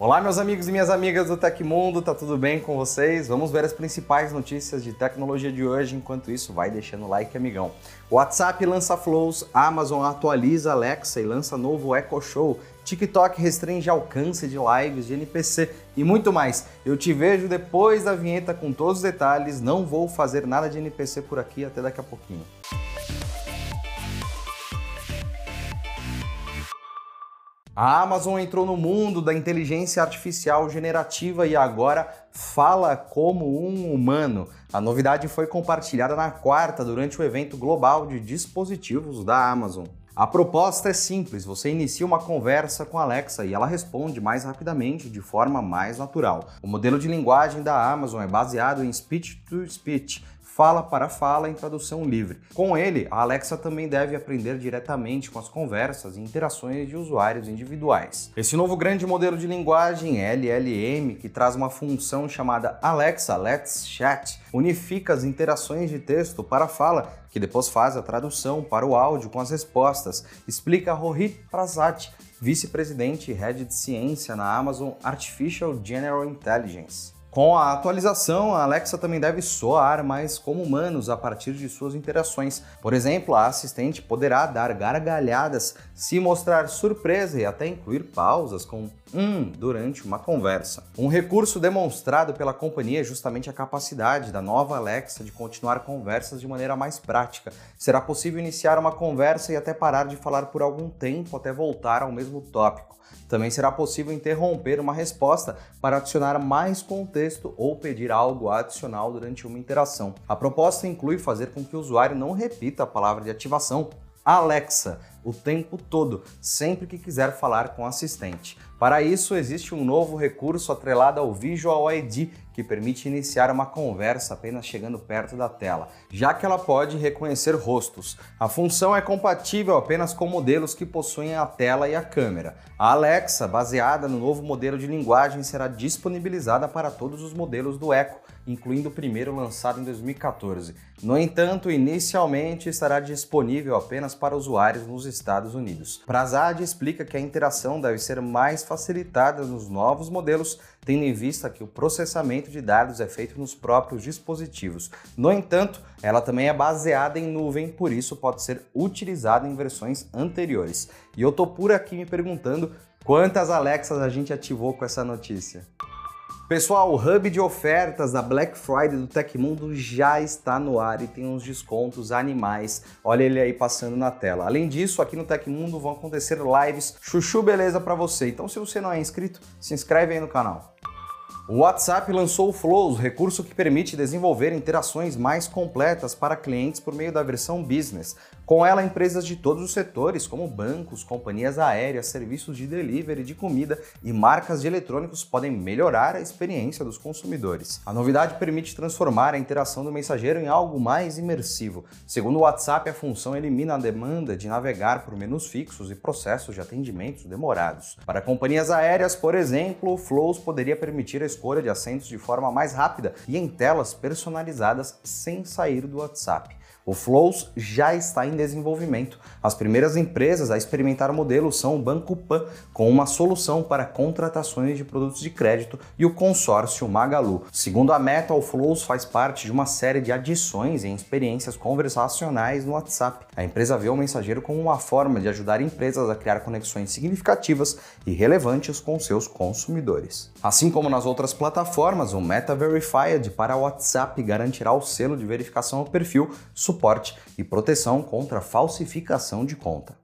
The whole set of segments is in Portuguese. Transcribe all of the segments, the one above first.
Olá, meus amigos e minhas amigas do Tecmundo, tá tudo bem com vocês? Vamos ver as principais notícias de tecnologia de hoje. Enquanto isso, vai deixando o like, amigão. WhatsApp lança Flows, Amazon atualiza Alexa e lança novo Echo Show. TikTok restringe alcance de lives de NPC e muito mais. Eu te vejo depois da vinheta com todos os detalhes. Não vou fazer nada de NPC por aqui, até daqui a pouquinho. A Amazon entrou no mundo da inteligência artificial generativa e agora fala como um humano. A novidade foi compartilhada na quarta durante o evento global de dispositivos da Amazon. A proposta é simples: você inicia uma conversa com Alexa e ela responde mais rapidamente, de forma mais natural. O modelo de linguagem da Amazon é baseado em speech to speech, fala para fala em tradução livre. Com ele, a Alexa também deve aprender diretamente com as conversas e interações de usuários individuais. Esse novo grande modelo de linguagem LLM, que traz uma função chamada Alexa Let's Chat, unifica as interações de texto para fala, que depois faz a tradução para o áudio com as respostas, explica Rohit Prasad, vice-presidente e head de ciência na Amazon Artificial General Intelligence. Com a atualização, a Alexa também deve soar mais como humanos a partir de suas interações. Por exemplo, a assistente poderá dar gargalhadas, se mostrar surpresa e até incluir pausas com um durante uma conversa. Um recurso demonstrado pela companhia é justamente a capacidade da nova Alexa de continuar conversas de maneira mais prática. Será possível iniciar uma conversa e até parar de falar por algum tempo até voltar ao mesmo tópico. Também será possível interromper uma resposta para adicionar mais contexto ou pedir algo adicional durante uma interação. A proposta inclui fazer com que o usuário não repita a palavra de ativação Alexa o tempo todo, sempre que quiser falar com o assistente. Para isso, existe um novo recurso atrelado ao Visual ID que permite iniciar uma conversa apenas chegando perto da tela, já que ela pode reconhecer rostos. A função é compatível apenas com modelos que possuem a tela e a câmera. A Alexa, baseada no novo modelo de linguagem, será disponibilizada para todos os modelos do Echo incluindo o primeiro lançado em 2014. No entanto, inicialmente estará disponível apenas para usuários nos Estados Unidos. Prasad explica que a interação deve ser mais facilitada nos novos modelos, tendo em vista que o processamento de dados é feito nos próprios dispositivos. No entanto, ela também é baseada em nuvem, por isso pode ser utilizada em versões anteriores. E eu tô por aqui me perguntando quantas Alexas a gente ativou com essa notícia. Pessoal, o hub de ofertas da Black Friday do Tecmundo já está no ar e tem uns descontos animais. Olha ele aí passando na tela. Além disso, aqui no Tecmundo vão acontecer lives chuchu beleza para você. Então, se você não é inscrito, se inscreve aí no canal. O WhatsApp lançou o Flows, recurso que permite desenvolver interações mais completas para clientes por meio da versão Business. Com ela, empresas de todos os setores, como bancos, companhias aéreas, serviços de delivery de comida e marcas de eletrônicos, podem melhorar a experiência dos consumidores. A novidade permite transformar a interação do mensageiro em algo mais imersivo. Segundo o WhatsApp, a função elimina a demanda de navegar por menus fixos e processos de atendimentos demorados. Para companhias aéreas, por exemplo, o Flows poderia permitir a escolha de assentos de forma mais rápida e em telas personalizadas sem sair do WhatsApp. O Flows já está em desenvolvimento. As primeiras empresas a experimentar o modelo são o Banco Pan, com uma solução para contratações de produtos de crédito, e o consórcio Magalu. Segundo a Meta, o Flows faz parte de uma série de adições em experiências conversacionais no WhatsApp. A empresa vê o mensageiro como uma forma de ajudar empresas a criar conexões significativas e relevantes com seus consumidores. Assim como nas outras plataformas, o Meta Verified para o WhatsApp garantirá o selo de verificação ao perfil, suporte e proteção contra falsificação de conta.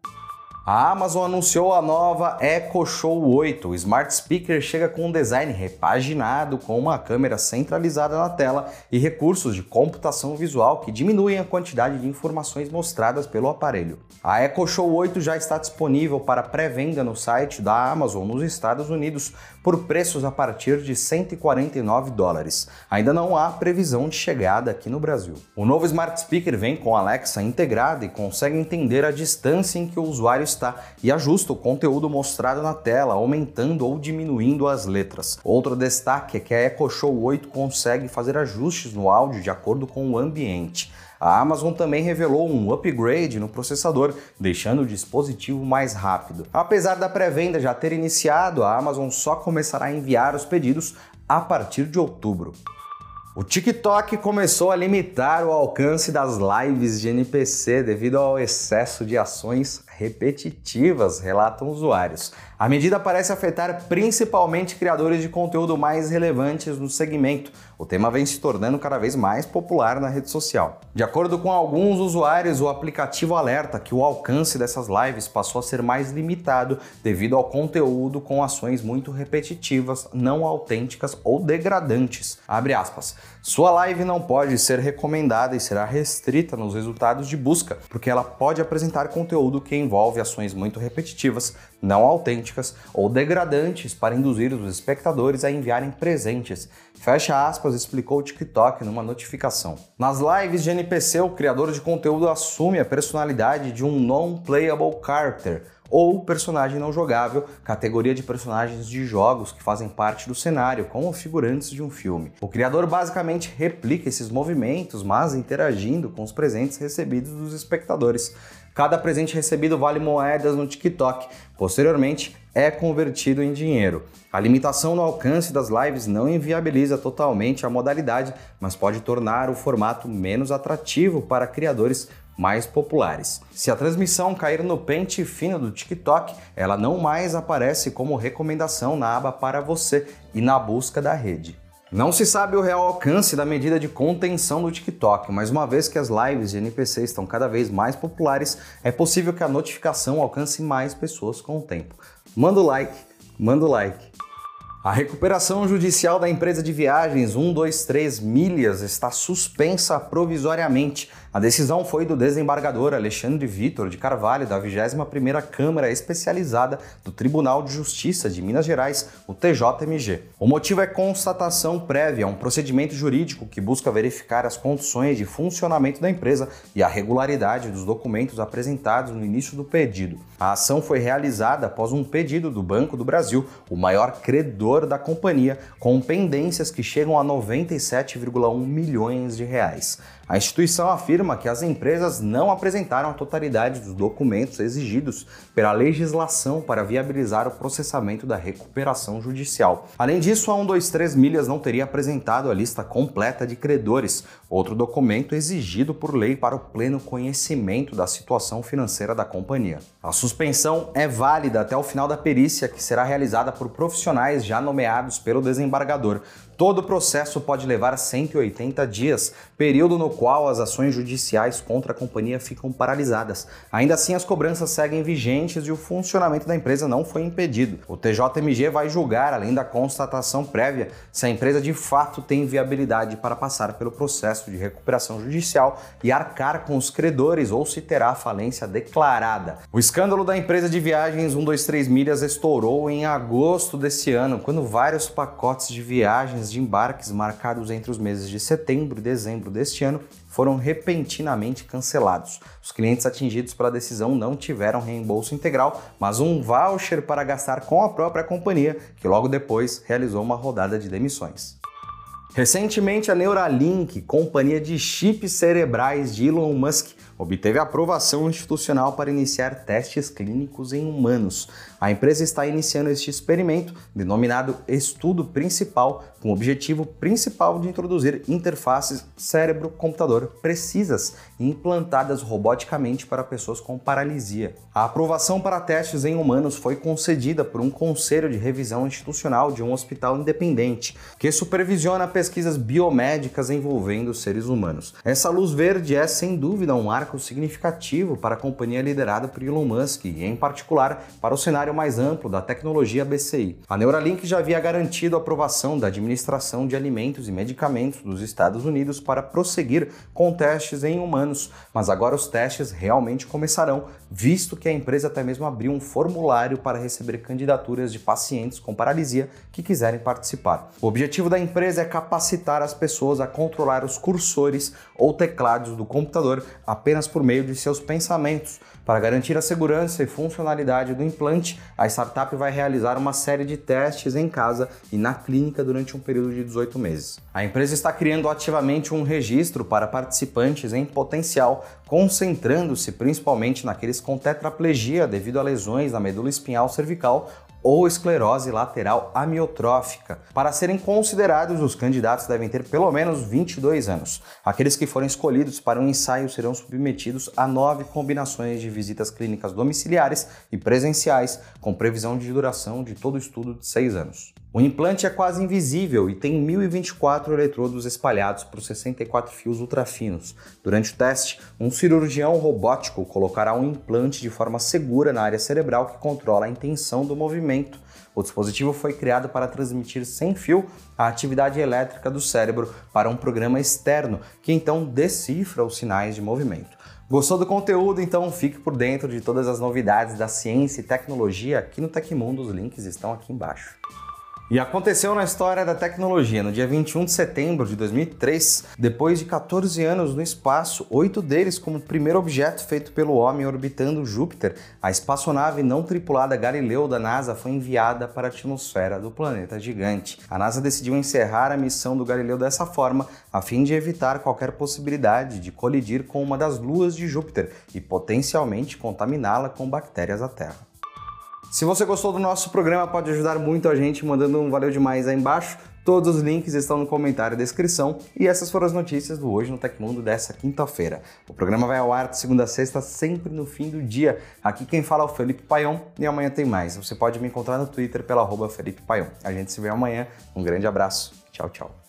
A Amazon anunciou a nova Echo Show 8. O Smart Speaker chega com um design repaginado, com uma câmera centralizada na tela e recursos de computação visual que diminuem a quantidade de informações mostradas pelo aparelho. A Echo Show 8 já está disponível para pré-venda no site da Amazon nos Estados Unidos por preços a partir de 149 dólares. Ainda não há previsão de chegada aqui no Brasil. O novo Smart Speaker vem com Alexa integrada e consegue entender a distância em que o usuário e ajusta o conteúdo mostrado na tela, aumentando ou diminuindo as letras. Outro destaque é que a Echo Show 8 consegue fazer ajustes no áudio de acordo com o ambiente. A Amazon também revelou um upgrade no processador, deixando o dispositivo mais rápido. Apesar da pré-venda já ter iniciado, a Amazon só começará a enviar os pedidos a partir de outubro. O TikTok começou a limitar o alcance das lives de NPC devido ao excesso de ações repetitivas, relatam usuários. A medida parece afetar principalmente criadores de conteúdo mais relevantes no segmento. O tema vem se tornando cada vez mais popular na rede social. De acordo com alguns usuários, o aplicativo alerta que o alcance dessas lives passou a ser mais limitado devido ao conteúdo com ações muito repetitivas, não autênticas ou degradantes. Abre aspas. Sua live não pode ser recomendada e será restrita nos resultados de busca, porque ela pode apresentar conteúdo que envolve ações muito repetitivas, não autênticas ou degradantes para induzir os espectadores a enviarem presentes. Fecha aspas, explicou o TikTok numa notificação. Nas lives de NPC, o criador de conteúdo assume a personalidade de um non-playable character, ou personagem não jogável, categoria de personagens de jogos que fazem parte do cenário, como figurantes de um filme. O criador basicamente replica esses movimentos, mas interagindo com os presentes recebidos dos espectadores. Cada presente recebido vale moedas no TikTok. Posteriormente, é convertido em dinheiro. A limitação no alcance das lives não inviabiliza totalmente a modalidade, mas pode tornar o formato menos atrativo para criadores mais populares. Se a transmissão cair no pente fino do TikTok, ela não mais aparece como recomendação na aba para você e na busca da rede. Não se sabe o real alcance da medida de contenção do TikTok, mas uma vez que as lives de NPC estão cada vez mais populares, é possível que a notificação alcance mais pessoas com o tempo. Manda o like, manda o like. A recuperação judicial da empresa de viagens 123 Milhas está suspensa provisoriamente. A decisão foi do desembargador Alexandre Vitor de Carvalho, da 21ª Câmara Especializada do Tribunal de Justiça de Minas Gerais, o TJMG. O motivo é constatação prévia, um procedimento jurídico que busca verificar as condições de funcionamento da empresa e a regularidade dos documentos apresentados no início do pedido. A ação foi realizada após um pedido do Banco do Brasil, o maior credor da companhia, com pendências que chegam a 97,1 milhões de reais. A instituição afirma que as empresas não apresentaram a totalidade dos documentos exigidos pela legislação para viabilizar o processamento da recuperação judicial. Além disso, a 123 Milhas não teria apresentado a lista completa de credores, outro documento exigido por lei para o pleno conhecimento da situação financeira da companhia. A suspensão é válida até o final da perícia, que será realizada por profissionais já nomeados pelo desembargador. Todo o processo pode levar 180 dias, período no qual as ações judiciais contra a companhia ficam paralisadas. Ainda assim, as cobranças seguem vigentes e o funcionamento da empresa não foi impedido. O TJMG vai julgar, além da constatação prévia, se a empresa de fato tem viabilidade para passar pelo processo de recuperação judicial e arcar com os credores ou se terá falência declarada. O escândalo da empresa de viagens 123 Milhas estourou em agosto desse ano, quando vários pacotes de viagens de embarques marcados entre os meses de setembro e dezembro deste ano foram repentinamente cancelados. Os clientes atingidos pela decisão não tiveram reembolso integral, mas um voucher para gastar com a própria companhia, que logo depois realizou uma rodada de demissões. Recentemente, a Neuralink, companhia de chips cerebrais de Elon Musk, obteve aprovação institucional para iniciar testes clínicos em humanos. A empresa está iniciando este experimento, denominado Estudo Principal, com o objetivo principal de introduzir interfaces cérebro-computador precisas implantadas roboticamente para pessoas com paralisia. A aprovação para testes em humanos foi concedida por um conselho de revisão institucional de um hospital independente, que supervisiona pesquisas biomédicas envolvendo seres humanos. Essa luz verde é, sem dúvida, um marco significativo para a companhia liderada por Elon Musk e, em particular, para o cenário mais amplo da tecnologia BCI. A Neuralink já havia garantido a aprovação da Administração de Alimentos e Medicamentos dos Estados Unidos para prosseguir com testes em humanos, mas agora os testes realmente começarão visto que a empresa até mesmo abriu um formulário para receber candidaturas de pacientes com paralisia que quiserem participar. O objetivo da empresa é capacitar as pessoas a controlar os cursores ou teclados do computador apenas por meio de seus pensamentos. Para garantir a segurança e funcionalidade do implante, a startup vai realizar uma série de testes em casa e na clínica durante um período de 18 meses. A empresa está criando ativamente um registro para participantes em potencial, concentrando-se principalmente naqueles com tetraplegia devido a lesões na medula espinhal cervical ou esclerose lateral amiotrófica. Para serem considerados, os candidatos devem ter pelo menos 22 anos. Aqueles que forem escolhidos para um ensaio serão submetidos a nove combinações de visitas clínicas domiciliares e presenciais, com previsão de duração de todo o estudo de seis anos. O implante é quase invisível e tem 1024 eletrodos espalhados por 64 fios ultrafinos. Durante o teste, um cirurgião robótico colocará um implante de forma segura na área cerebral que controla a intenção do movimento. O dispositivo foi criado para transmitir sem fio a atividade elétrica do cérebro para um programa externo, que então decifra os sinais de movimento. Gostou do conteúdo? Então fique por dentro de todas as novidades da ciência e tecnologia aqui no Tecmundo. Os links estão aqui embaixo. E aconteceu na história da tecnologia. No dia 21 de setembro de 2003, depois de 14 anos no espaço, oito deles como o primeiro objeto feito pelo homem orbitando Júpiter, a espaçonave não tripulada Galileu da NASA foi enviada para a atmosfera do planeta gigante. A NASA decidiu encerrar a missão do Galileu dessa forma, a fim de evitar qualquer possibilidade de colidir com uma das luas de Júpiter e potencialmente contaminá-la com bactérias da Terra. Se você gostou do nosso programa, pode ajudar muito a gente mandando um valeu demais aí embaixo. Todos os links estão no comentário e descrição. E essas foram as notícias do Hoje no Tecmundo dessa quinta-feira. O programa vai ao ar de segunda a sexta, sempre no fim do dia. Aqui quem fala é o Felipe Paion e amanhã tem mais. Você pode me encontrar no Twitter pela arroba Felipe Paion. A gente se vê amanhã. Um grande abraço. Tchau, tchau.